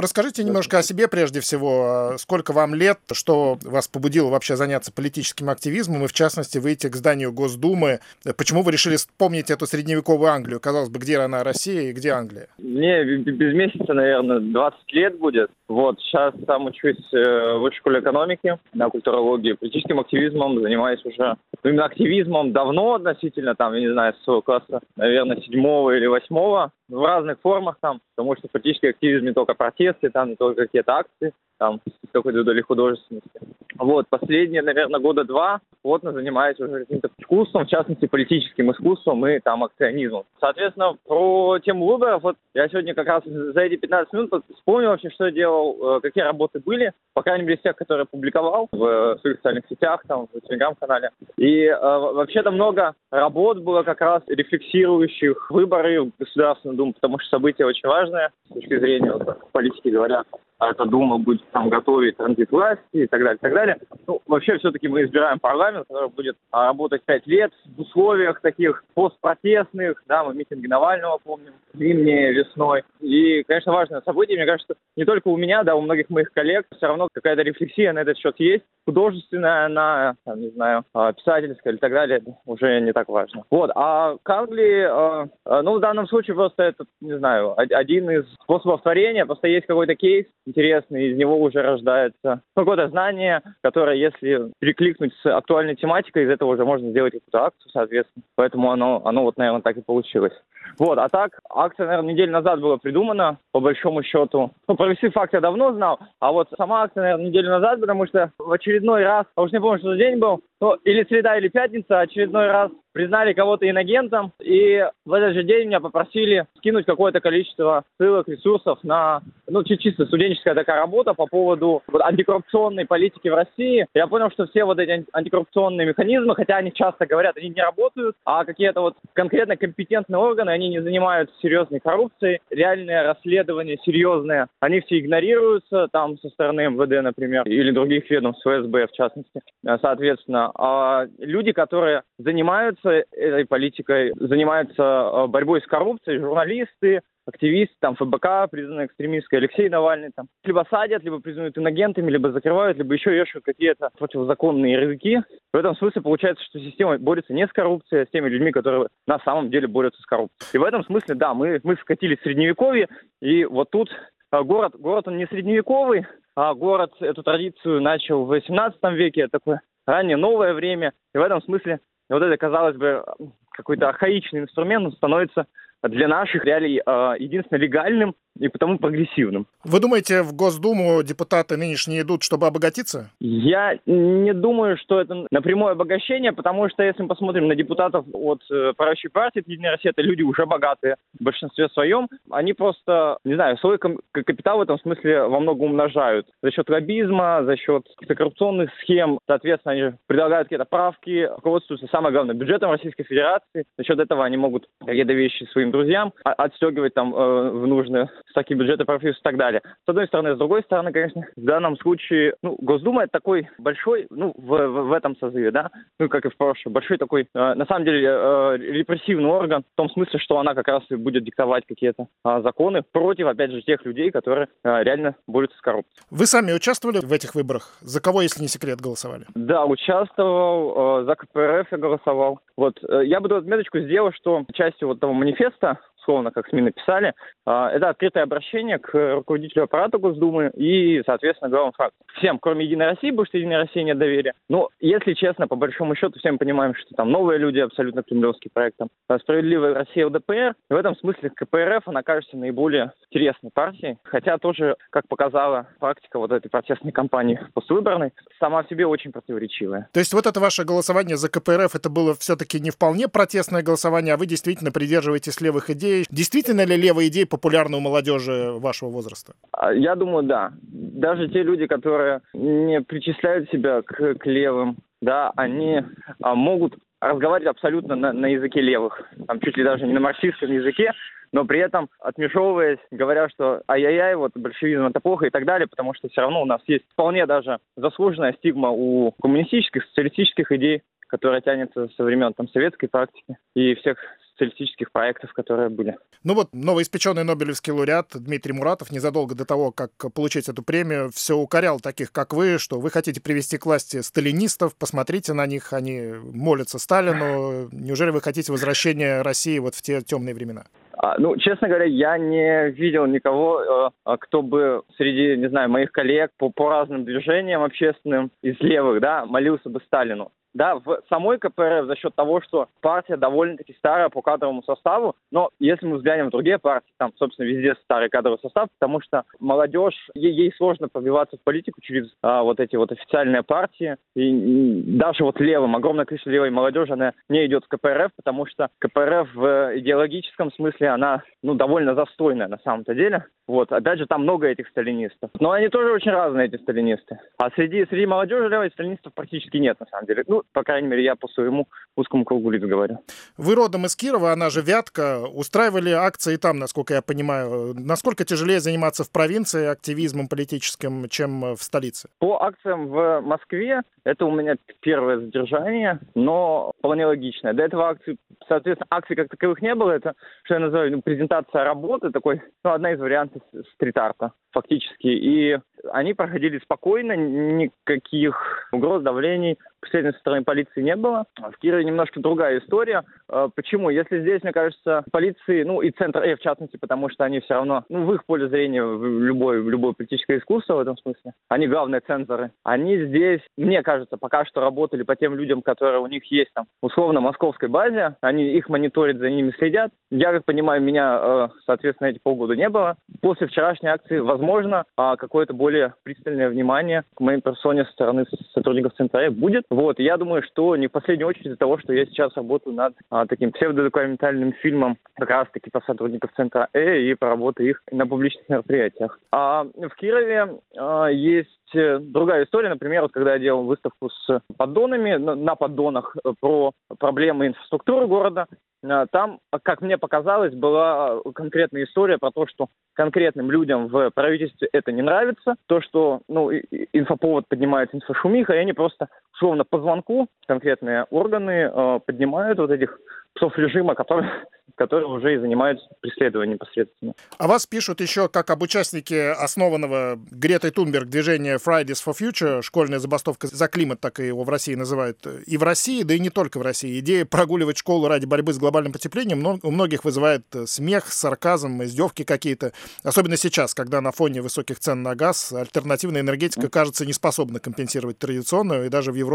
расскажите немножко о себе прежде всего. Сколько вам лет, что вас побудило вообще заняться политическим активизмом и, в частности, выйти к зданию Госдумы? Почему вы решили вспомнить эту средневековую Англию? Казалось бы, где она, Россия и где Англия? Мне без месяца, наверное, 20 лет будет. Вот, сейчас там учусь э, в высшей школе экономики на культурологии. Политическим активизмом занимаюсь уже, ну, именно активизмом давно относительно, там, я не знаю, с своего класса, наверное, седьмого или восьмого в разных формах там, потому что политический активизм не только протесты, там не только какие-то акции, там какой-то доли художественности. Вот, последние, наверное, года два плотно занимаюсь уже каким-то искусством, в частности, политическим искусством и там акционизмом. Соответственно, про тему выборов, вот я сегодня как раз за эти 15 минут вспомнил вообще, что я делал, э, какие работы были, по крайней мере, из тех, которые публиковал в своих социальных сетях, там, в телеграм-канале. И э, вообще-то много работ было как раз рефлексирующих выборы в Государственную Думу, потому что событие очень важное с точки зрения вот, политики говоря а эта Дума будет там готовить транзит власти и так далее, и так далее. Ну, вообще, все-таки мы избираем парламент, который будет а, работать пять лет в условиях таких постпротестных, да, мы митинги Навального помним, зимние, весной. И, конечно, важное событие, мне кажется, не только у меня, да, у многих моих коллег все равно какая-то рефлексия на этот счет есть, художественная, на, там, не знаю, а, писательская и так далее, уже не так важно. Вот, а к Англии, э, ну, в данном случае просто это, не знаю, один из способов творения, просто есть какой-то кейс, интересный, из него уже рождается какое-то знание, которое, если перекликнуть с актуальной тематикой, из этого уже можно сделать какую-то акцию, соответственно. Поэтому оно, оно вот, наверное, так и получилось. Вот, а так, акция, наверное, неделю назад была придумана, по большому счету. Ну, провести факт я давно знал, а вот сама акция, наверное, неделю назад, потому что в очередной раз, а уж не помню, что за день был, ну, или среда, или пятница, очередной раз признали кого-то иногентом, и в этот же день меня попросили скинуть какое-то количество ссылок, ресурсов на, ну, чисто студенческая такая работа по поводу вот, антикоррупционной политики в России. Я понял, что все вот эти антикоррупционные механизмы, хотя они часто говорят, они не работают, а какие-то вот конкретно компетентные органы, они не занимаются серьезной коррупцией, реальные расследования серьезные, они все игнорируются там со стороны МВД, например, или других ведомств, ФСБ в частности. Соответственно, а люди, которые занимаются этой политикой, занимаются э, борьбой с коррупцией, журналисты, активисты, там, ФБК, признанный экстремистской, Алексей Навальный, там, либо садят, либо признают инагентами, либо закрывают, либо еще ищут какие-то противозаконные языки. В этом смысле получается, что система борется не с коррупцией, а с теми людьми, которые на самом деле борются с коррупцией. И в этом смысле, да, мы, мы скатились в Средневековье, и вот тут э, город, город он не средневековый, а город эту традицию начал в 18 веке, такое раннее новое время. И в этом смысле вот это, казалось бы, какой-то архаичный инструмент становится для наших реалий э, единственно легальным и потому прогрессивным. Вы думаете, в Госдуму депутаты нынешние идут, чтобы обогатиться? Я не думаю, что это напрямую обогащение, потому что если мы посмотрим на депутатов от э, правящей партии, Единая Россия, это люди уже богатые в большинстве своем. Они просто, не знаю, свой капитал в этом смысле во многом умножают. За счет лоббизма, за счет коррупционных схем, соответственно, они предлагают какие-то правки, руководствуются, самое главное, бюджетом Российской Федерации. За счет этого они могут какие-то вещи своим друзьям отстегивать там э, в нужные строки бюджета профсоюз и так далее. С одной стороны. С другой стороны, конечно, в данном случае, ну, Госдума это такой большой, ну, в, в, в этом созыве, да, ну, как и в прошлом, большой такой, э, на самом деле, э, репрессивный орган, в том смысле, что она как раз и будет диктовать какие-то э, законы против, опять же, тех людей, которые э, реально борются с коррупцией. Вы сами участвовали в этих выборах? За кого, если не секрет, голосовали? Да, участвовал, э, за КПРФ я голосовал. Вот, э, я бы тут отметочку сделал, что частью вот того манифеста, условно, как СМИ написали, а, это открытое обращение к руководителю аппарата Госдумы и, соответственно, главам фракции. Всем, кроме Единой России, потому что Единой России нет доверия. Но, если честно, по большому счету, все мы понимаем, что там новые люди, абсолютно кремлевский проект, там, справедливая Россия ЛДПР. В этом смысле КПРФ, она кажется наиболее интересной партией. Хотя тоже, как показала практика вот этой протестной кампании поствыборной, сама в себе очень противоречивая. То есть вот это ваше голосование за КПРФ, это было все-таки не вполне протестное голосование, а вы действительно придерживаетесь левых идей, идеи. Действительно ли левые идеи популярны у молодежи вашего возраста? А, я думаю, да. Даже те люди, которые не причисляют себя к, к левым, да, они а, могут разговаривать абсолютно на, на языке левых, там чуть ли даже не на марксистском языке, но при этом отмешевываясь, говоря, что ай-яй-яй, вот большевизм это плохо и так далее, потому что все равно у нас есть вполне даже заслуженная стигма у коммунистических, социалистических идей, которая тянется со времен там, советской практики и всех социалистических проектов, которые были. Ну вот новоиспеченный Нобелевский лауреат Дмитрий Муратов незадолго до того, как получить эту премию, все укорял таких, как вы, что вы хотите привести к власти сталинистов, посмотрите на них, они молятся Сталину. Неужели вы хотите возвращения России вот в те темные времена? А, ну, честно говоря, я не видел никого, э, кто бы среди, не знаю, моих коллег по, по разным движениям общественным из левых, да, молился бы Сталину да, в самой КПРФ за счет того, что партия довольно-таки старая по кадровому составу, но если мы взглянем в другие партии, там, собственно, везде старый кадровый состав, потому что молодежь, ей, ей сложно пробиваться в политику через а, вот эти вот официальные партии, и, даже вот левым, огромное количество левой молодежи, она не идет в КПРФ, потому что КПРФ в идеологическом смысле, она, ну, довольно застойная на самом-то деле, вот, опять же, там много этих сталинистов, но они тоже очень разные, эти сталинисты, а среди, среди молодежи левой сталинистов практически нет, на самом деле, ну, по крайней мере, я по своему узкому кругу лиц говорю. Вы родом из Кирова, она же Вятка. Устраивали акции там, насколько я понимаю. Насколько тяжелее заниматься в провинции активизмом политическим, чем в столице? По акциям в Москве это у меня первое задержание, но вполне логичное. До этого акций, соответственно, акций как таковых не было. Это, что я называю, ну, презентация работы, такой, ну, одна из вариантов стрит-арта фактически. И они проходили спокойно, никаких угроз, давлений последней стороны полиции не было. В Кирове немножко другая история. Э, почему? Если здесь, мне кажется, полиции, ну и Центр Э в частности, потому что они все равно, ну в их поле зрения в любое политическое искусство в этом смысле, они главные цензоры. Они здесь, мне кажется, пока что работали по тем людям, которые у них есть там условно московской базе, они их мониторят, за ними следят. Я, как понимаю, меня, э, соответственно, эти полгода не было. После вчерашней акции, возможно, а какое-то более более пристальное внимание к моей персоне со стороны сотрудников Центра будет. Вот, я думаю, что не в последнюю очередь из-за того, что я сейчас работаю над а, таким псевдодокументальным фильмом как раз-таки по сотрудников Э и по работе их на публичных мероприятиях. А в Кирове а, есть другая история, например, вот когда я делал выставку с поддонами, на поддонах э, про проблемы инфраструктуры города, а, там, как мне показалось, была конкретная история про то, что конкретным людям в правительстве это не нравится, то, что ну, инфоповод поднимает инфошумиха, и они просто условно по звонку конкретные органы э, поднимают вот этих псов режима, которые которые уже и занимаются преследованием непосредственно. А вас пишут еще как об участнике основанного Гретой Тунберг движения Fridays for Future, школьная забастовка за климат, так и его в России называют, и в России, да и не только в России. Идея прогуливать школу ради борьбы с глобальным потеплением у многих вызывает э, смех, сарказм, издевки какие-то. Особенно сейчас, когда на фоне высоких цен на газ альтернативная энергетика, кажется, не способна компенсировать традиционную, и даже в Европе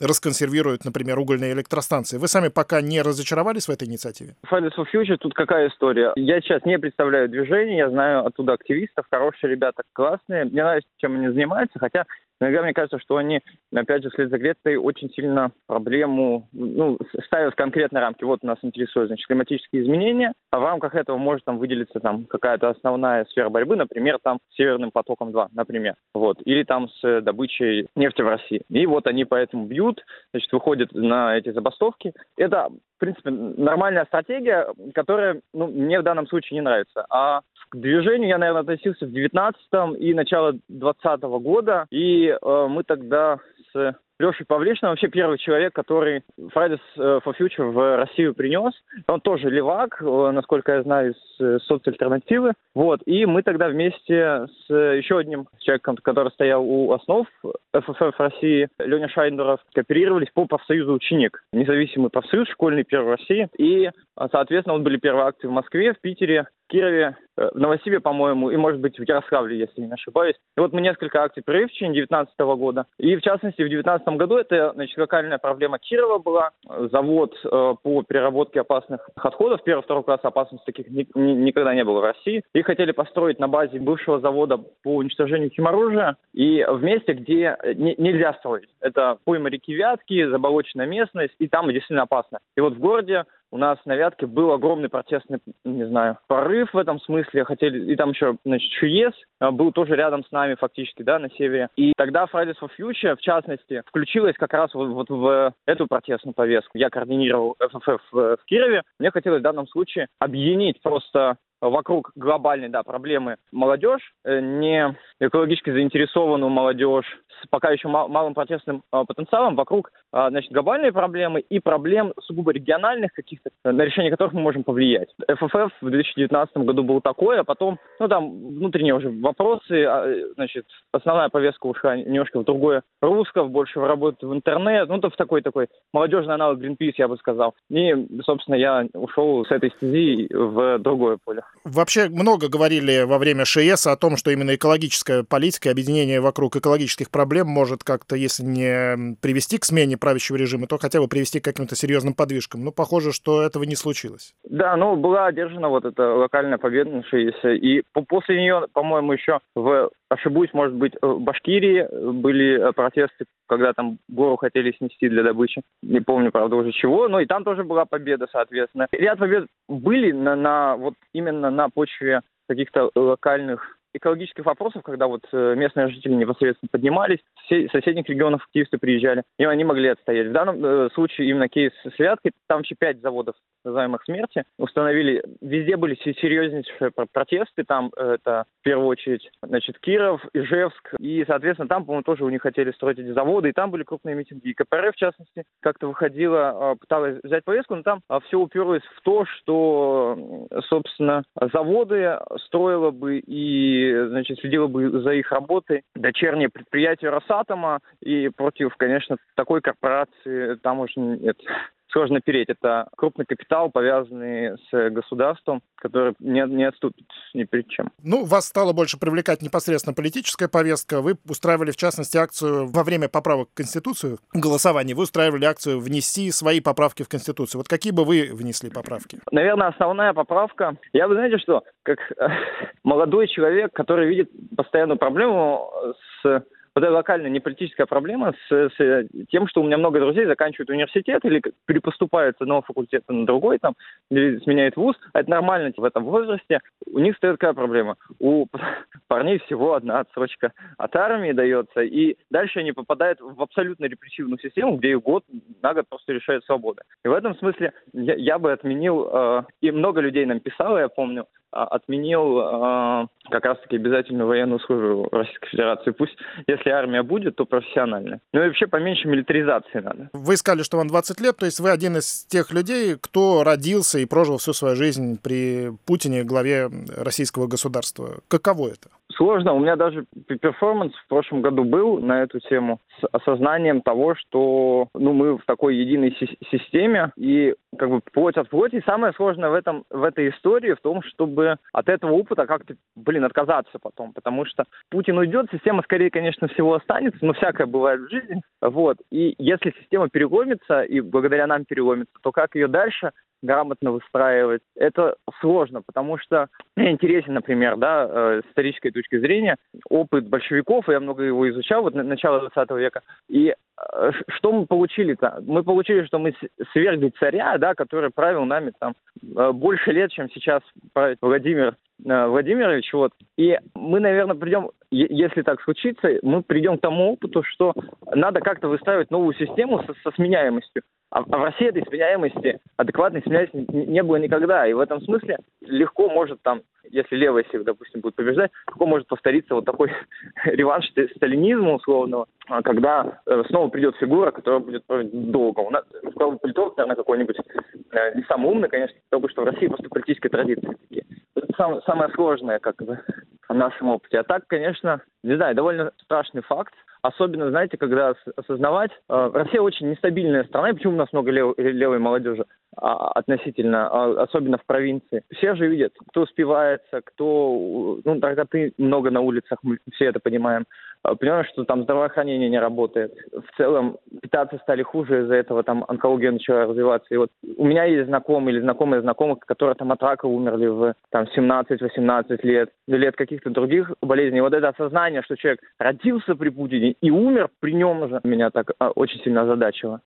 расконсервируют, например, угольные электростанции. Вы сами пока не разочаровались в этой инициативе? Fridays for Future тут какая история? Я сейчас не представляю движение, я знаю оттуда активистов, хорошие ребята, классные. Мне нравится, чем они занимаются, хотя Иногда мне кажется, что они, опять же, вслед за Гретой очень сильно проблему, ну, ставят в конкретные рамки. Вот нас интересуют, значит, климатические изменения, а в рамках этого может там выделиться там какая-то основная сфера борьбы, например, там Северным потоком-2, например, вот, или там с добычей нефти в России. И вот они поэтому бьют, значит, выходят на эти забастовки. Это, в принципе, нормальная стратегия, которая, ну, мне в данном случае не нравится. А движению я, наверное, относился в 19-м и начало 20 -го года, и э, мы тогда с Лешей Павлишиным вообще первый человек, который Fridays э, for Future в Россию принес. Он тоже левак, э, насколько я знаю, из э, соцальтернативы. Вот. И мы тогда вместе с еще одним человеком, который стоял у основ ФФФ России, Леня Шайндеров, кооперировались по профсоюзу «Ученик». Независимый профсоюз, школьный первый России. И, соответственно, вот были первые акции в Москве, в Питере, Кирове, э, в Новосибе, по-моему, и, может быть, в Ярославле, если не ошибаюсь. И вот мы несколько акций провели в течение 2019 года. И, в частности, в 2019 году это, значит, локальная проблема Кирова была. Завод э, по переработке опасных отходов, первого-второго класса опасности таких ни, ни, никогда не было в России. И хотели построить на базе бывшего завода по уничтожению химоружия. И в месте, где не, нельзя строить. Это пойма реки Вятки, заболоченная местность, и там действительно опасно. И вот в городе у нас на Вятке был огромный протестный, не знаю, порыв в этом смысле. Хотели, и там еще, значит, ЧУЕС а, был тоже рядом с нами фактически, да, на севере. И тогда Fridays for Future, в частности, включилась как раз вот, вот в эту протестную повестку. Я координировал ФФФ в, Кирове. Мне хотелось в данном случае объединить просто вокруг глобальной да, проблемы молодежь, э, не экологически заинтересованную молодежь пока еще малым протестным потенциалом вокруг значит, глобальной проблемы и проблем сугубо региональных каких-то, на решение которых мы можем повлиять. ФФФ в 2019 году был такой, а потом, ну там внутренние уже вопросы, значит, основная повестка ушла немножко в другое русло, больше в работу в интернет, ну то в такой такой молодежный аналог Greenpeace, я бы сказал. И, собственно, я ушел с этой стези в другое поле. Вообще много говорили во время ШИЭС о том, что именно экологическая политика, объединение вокруг экологических проблем может как-то, если не привести к смене правящего режима, то хотя бы привести к каким-то серьезным подвижкам. Ну, похоже, что этого не случилось. Да, ну, была одержана вот эта локальная победа на. И после нее, по-моему, еще в ошибусь, может быть, в Башкирии были протесты, когда там гору хотели снести для добычи. Не помню, правда, уже чего, но и там тоже была победа, соответственно. Ряд побед были на, на вот именно на почве каких-то локальных экологических вопросов, когда вот э, местные жители непосредственно поднимались, с соседних регионов активисты приезжали, и они могли отстоять. В данном э, случае именно кейс с там вообще пять заводов называемых смерти, установили, везде были серьезнейшие протесты, там э, это в первую очередь, значит, Киров, Ижевск, и, соответственно, там, по-моему, тоже у них хотели строить эти заводы, и там были крупные митинги, и КПРФ, в частности, как-то выходила, пыталась взять повестку, но там все уперлось в то, что, собственно, заводы строило бы и значит, следила бы за их работой. Дочернее предприятие Росатома, и против, конечно, такой корпорации там уже нет сложно переть. Это крупный капитал, повязанный с государством, который не, не отступит ни перед чем. Ну, вас стало больше привлекать непосредственно политическая повестка. Вы устраивали, в частности, акцию во время поправок в Конституцию, голосования. Вы устраивали акцию «Внести свои поправки в Конституцию». Вот какие бы вы внесли поправки? Наверное, основная поправка... Я, вы знаете что, как молодой человек, который видит постоянную проблему с вот эта локальная неполитическая проблема с, с тем, что у меня много друзей заканчивают университет или перепоступают с одного факультета на другой, там, или сменяют вуз. Это нормально в этом возрасте. У них стоит какая проблема? У парней всего одна отсрочка от армии дается, и дальше они попадают в абсолютно репрессивную систему, где их год на год просто решает свобода. И в этом смысле я, я бы отменил, э, и много людей нам писало, я помню, а, отменил э, как раз-таки обязательную военную службу Российской Федерации. Пусть, если армия будет, то профессиональная. Ну и вообще поменьше милитаризации надо. Вы сказали, что вам 20 лет, то есть вы один из тех людей, кто родился и прожил всю свою жизнь при Путине, главе российского государства. Каково это? Сложно. У меня даже перформанс в прошлом году был на эту тему с осознанием того, что ну, мы в такой единой системе и как бы плоть от плоти. И самое сложное в, этом, в этой истории в том, чтобы от этого опыта как-то, блин, отказаться потом. Потому что Путин уйдет, система скорее, конечно, всего останется, но всякое бывает в жизни. Вот. И если система переломится, и благодаря нам переломится, то как ее дальше грамотно выстраивать. Это сложно, потому что мне интересен, например, да, э, с исторической точки зрения, опыт большевиков, я много его изучал, вот начало 20 века, и что мы получили-то? Мы получили, что мы свергли царя, да, который правил нами там э, больше лет, чем сейчас правит Владимир Владимирович, вот. И мы, наверное, придем, если так случится, мы придем к тому опыту, что надо как-то выстраивать новую систему со, со сменяемостью. А, а в России этой сменяемости, адекватной сменяемости не было никогда. И в этом смысле легко может там, если левая сила, допустим, будет побеждать, легко может повториться вот такой реванш сталинизма условного, когда э, снова придет фигура, которая будет долго. У нас, сказал политолог, наверное, какой-нибудь, э, не самый умный, конечно, потому что в России просто политические традиции такие. Это самое, самое сложное, как бы, в нашем опыте. А так, конечно, не знаю, довольно страшный факт. Особенно, знаете, когда осознавать, э, Россия очень нестабильная страна, и почему у нас много лев, левой молодежи а, относительно, а, особенно в провинции. Все же видят, кто успевается, кто, ну, тогда ты много на улицах, мы все это понимаем. А, понимаешь, что там здравоохранение не работает. В целом питаться стали хуже, из-за этого там онкология начала развиваться. И вот у меня есть знакомые или знакомые знакомых, которые там от рака умерли в там 17-18 лет, лет каких-то других болезней. Вот это осознание, что человек родился при Путине и умер при нем же, меня так а, очень сильно озадачило.